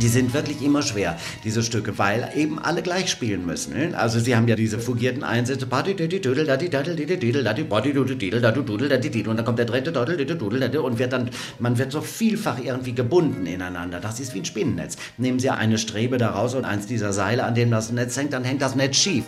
Die sind wirklich immer schwer, diese Stücke, weil eben alle gleich spielen müssen. Ne? Also sie haben ja diese fugierten Einsätze, und dann kommt der dritte und wird dann, man wird so vielfach irgendwie gebunden ineinander. Das ist wie ein Spinnennetz. Nehmen Sie eine Strebe daraus und eins dieser Seile, an dem das Netz hängt, dann hängt das Netz schief.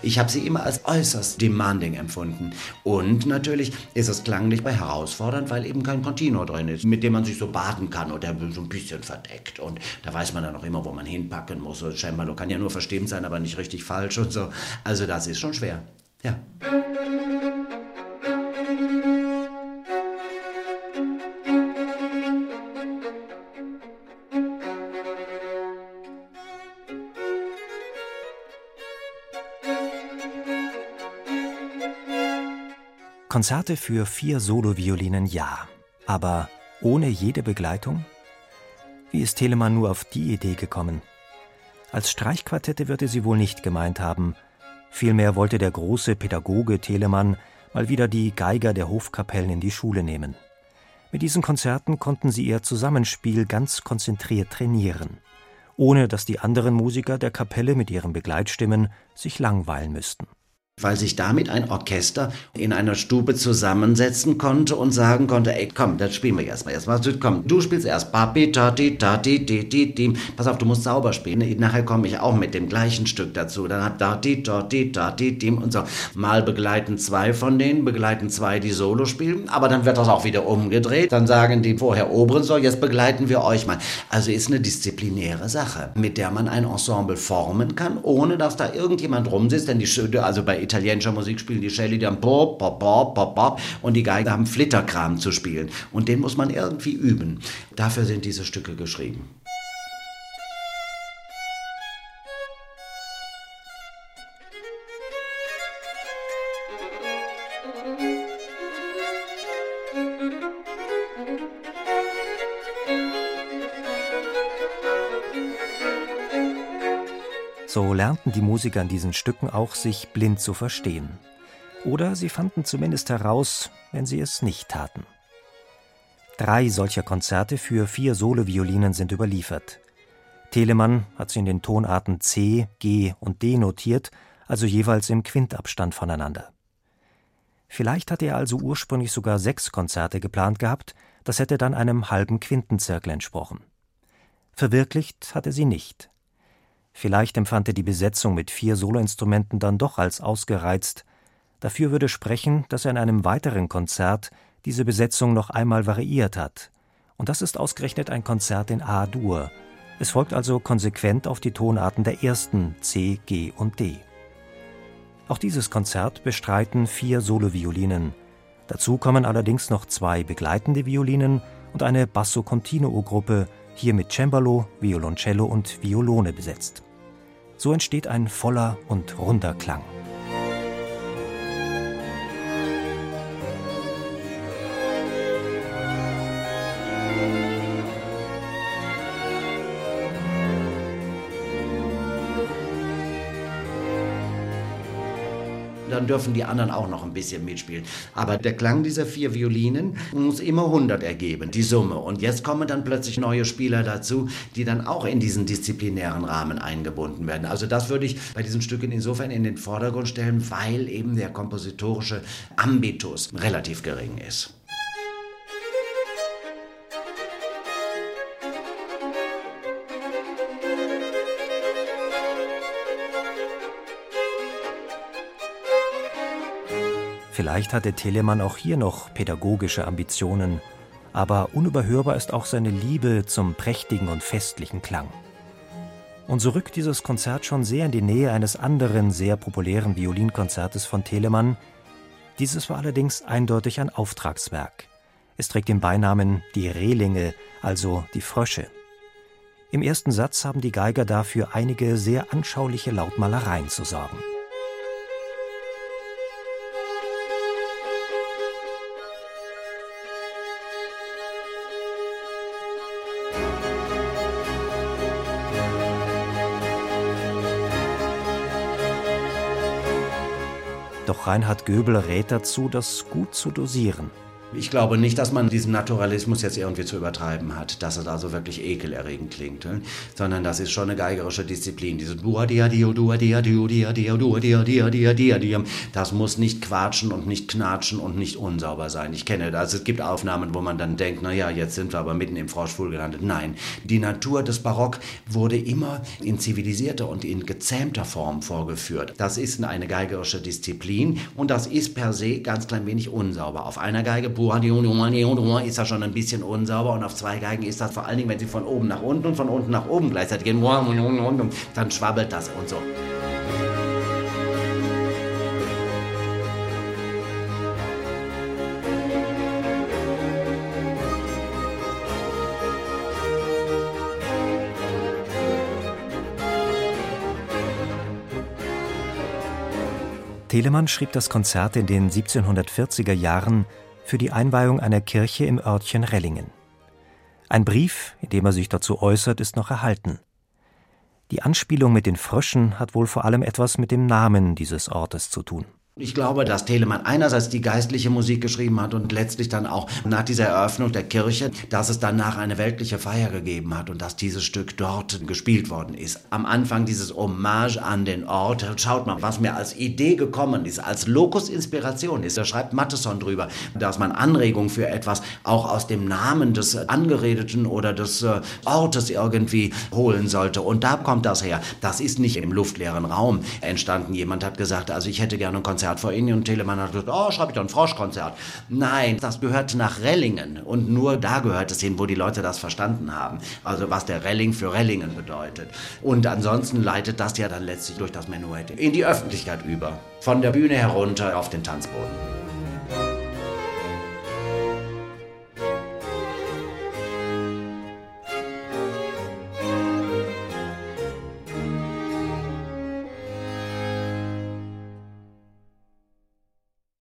Ich habe sie immer als äußerst demanding empfunden. Und natürlich ist es klanglich bei herausfordernd, weil eben kein Continuo drin ist, mit dem man sich so baden kann und der so ein bisschen verdeckt. Und da weiß man dann auch immer, wo man hinpacken muss. Und Cembalo kann ja nur verstimmt sein, aber nicht richtig falsch und so. Also das ist schon schwer. Ja. Konzerte für vier Soloviolinen ja, aber ohne jede Begleitung? Wie ist Telemann nur auf die Idee gekommen? Als Streichquartette wird er sie wohl nicht gemeint haben. Vielmehr wollte der große Pädagoge Telemann mal wieder die Geiger der Hofkapellen in die Schule nehmen. Mit diesen Konzerten konnten sie ihr Zusammenspiel ganz konzentriert trainieren, ohne dass die anderen Musiker der Kapelle mit ihren Begleitstimmen sich langweilen müssten weil sich damit ein Orchester in einer Stube zusammensetzen konnte und sagen konnte, ey, komm, das spielen wir erstmal. Erstmal, komm, du spielst erst Papi, Tati, Tati, Titi, Tim. Pass auf, du musst sauber spielen. Nachher komme ich auch mit dem gleichen Stück dazu. Dann hat Tati, Tati, Tati, Tim und so. Mal begleiten zwei von denen, begleiten zwei, die Solo spielen, aber dann wird das auch wieder umgedreht. Dann sagen die vorher Oberen so, jetzt begleiten wir euch mal. Also ist eine disziplinäre Sache, mit der man ein Ensemble formen kann, ohne dass da irgendjemand rumsitzt, denn die, also bei italienischer Musik spielen die Shelley dann pop, pop, pop, pop, pop und die Geiger haben Flitterkram zu spielen. Und den muss man irgendwie üben. Dafür sind diese Stücke geschrieben. So lernten die Musiker in diesen Stücken auch, sich blind zu verstehen. Oder sie fanden zumindest heraus, wenn sie es nicht taten. Drei solcher Konzerte für vier Soloviolinen sind überliefert. Telemann hat sie in den Tonarten C, G und D notiert, also jeweils im Quintabstand voneinander. Vielleicht hatte er also ursprünglich sogar sechs Konzerte geplant gehabt, das hätte dann einem halben Quintenzirkel entsprochen. Verwirklicht hat er sie nicht. Vielleicht empfand er die Besetzung mit vier Soloinstrumenten dann doch als ausgereizt. Dafür würde sprechen, dass er in einem weiteren Konzert diese Besetzung noch einmal variiert hat. Und das ist ausgerechnet ein Konzert in A-Dur. Es folgt also konsequent auf die Tonarten der ersten C, G und D. Auch dieses Konzert bestreiten vier Soloviolinen. Dazu kommen allerdings noch zwei begleitende Violinen und eine Basso Continuo Gruppe, hier mit Cembalo, Violoncello und Violone besetzt. So entsteht ein voller und runder Klang. Dann dürfen die anderen auch noch ein bisschen mitspielen. Aber der Klang dieser vier Violinen muss immer 100 ergeben, die Summe. Und jetzt kommen dann plötzlich neue Spieler dazu, die dann auch in diesen disziplinären Rahmen eingebunden werden. Also das würde ich bei diesen Stücken insofern in den Vordergrund stellen, weil eben der kompositorische Ambitus relativ gering ist. Vielleicht hatte Telemann auch hier noch pädagogische Ambitionen, aber unüberhörbar ist auch seine Liebe zum prächtigen und festlichen Klang. Und so rückt dieses Konzert schon sehr in die Nähe eines anderen sehr populären Violinkonzertes von Telemann, Dieses war allerdings eindeutig ein Auftragswerk. Es trägt den Beinamen die Rehlinge, also die Frösche. Im ersten Satz haben die Geiger dafür einige sehr anschauliche Lautmalereien zu sorgen. Doch Reinhard Göbel rät dazu, das gut zu dosieren. Ich glaube nicht, dass man diesen Naturalismus jetzt irgendwie zu übertreiben hat, dass es also wirklich ekelerregend klingt, ne? sondern das ist schon eine geigerische Disziplin. Diese dua dia dua dia dio dua dia dia dia dia dia. Das muss nicht quatschen und nicht knatschen und nicht unsauber sein. Ich kenne das. Es gibt Aufnahmen, wo man dann denkt, na ja, jetzt sind wir aber mitten im Froschfuhl gelandet. Nein, die Natur des Barock wurde immer in zivilisierter und in gezähmter Form vorgeführt. Das ist eine geigerische Disziplin und das ist per se ganz klein wenig unsauber. Auf einer Geige ist das schon ein bisschen unsauber und auf zwei Geigen ist das vor allen Dingen, wenn sie von oben nach unten und von unten nach oben gleichzeitig gehen, dann schwabbelt das und so. Telemann schrieb das Konzert in den 1740er Jahren für die Einweihung einer Kirche im Örtchen Rellingen. Ein Brief, in dem er sich dazu äußert, ist noch erhalten. Die Anspielung mit den Fröschen hat wohl vor allem etwas mit dem Namen dieses Ortes zu tun. Ich glaube, dass Telemann einerseits die geistliche Musik geschrieben hat und letztlich dann auch nach dieser Eröffnung der Kirche, dass es danach eine weltliche Feier gegeben hat und dass dieses Stück dort gespielt worden ist. Am Anfang dieses Hommage an den Ort, schaut mal, was mir als Idee gekommen ist, als Locus Inspiration ist. Da schreibt Matheson drüber, dass man Anregungen für etwas auch aus dem Namen des Angeredeten oder des äh, Ortes irgendwie holen sollte. Und da kommt das her. Das ist nicht im luftleeren Raum entstanden. Jemand hat gesagt, also ich hätte gerne ein Konzert Konzert vor Ihnen und Telemann hat gesagt, oh, schreibe ich doch ein Froschkonzert. Nein, das gehört nach Rellingen und nur da gehört es hin, wo die Leute das verstanden haben. Also was der Relling für Rellingen bedeutet. Und ansonsten leitet das ja dann letztlich durch das Menuett in die Öffentlichkeit über. Von der Bühne herunter auf den Tanzboden.